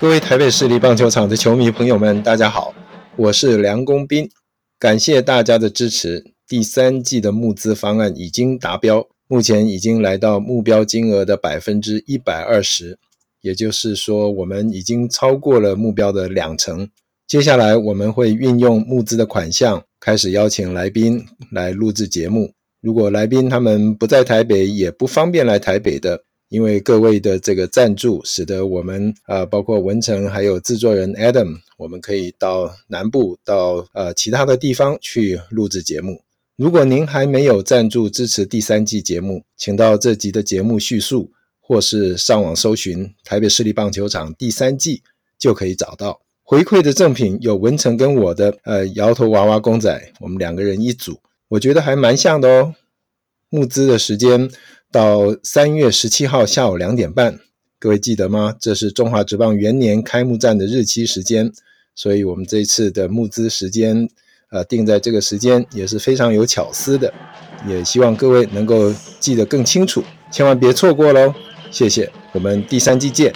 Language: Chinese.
各位台北市立棒球场的球迷朋友们，大家好，我是梁公斌，感谢大家的支持。第三季的募资方案已经达标，目前已经来到目标金额的百分之一百二十，也就是说，我们已经超过了目标的两成。接下来，我们会运用募资的款项，开始邀请来宾来录制节目。如果来宾他们不在台北，也不方便来台北的。因为各位的这个赞助，使得我们、呃，包括文成还有制作人 Adam，我们可以到南部到呃其他的地方去录制节目。如果您还没有赞助支持第三季节目，请到这集的节目叙述，或是上网搜寻台北市立棒球场第三季，就可以找到。回馈的赠品有文成跟我的呃摇头娃娃公仔，我们两个人一组，我觉得还蛮像的哦。募资的时间。到三月十七号下午两点半，各位记得吗？这是中华职棒元年开幕战的日期时间，所以我们这次的募资时间，呃，定在这个时间也是非常有巧思的，也希望各位能够记得更清楚，千万别错过喽！谢谢，我们第三季见。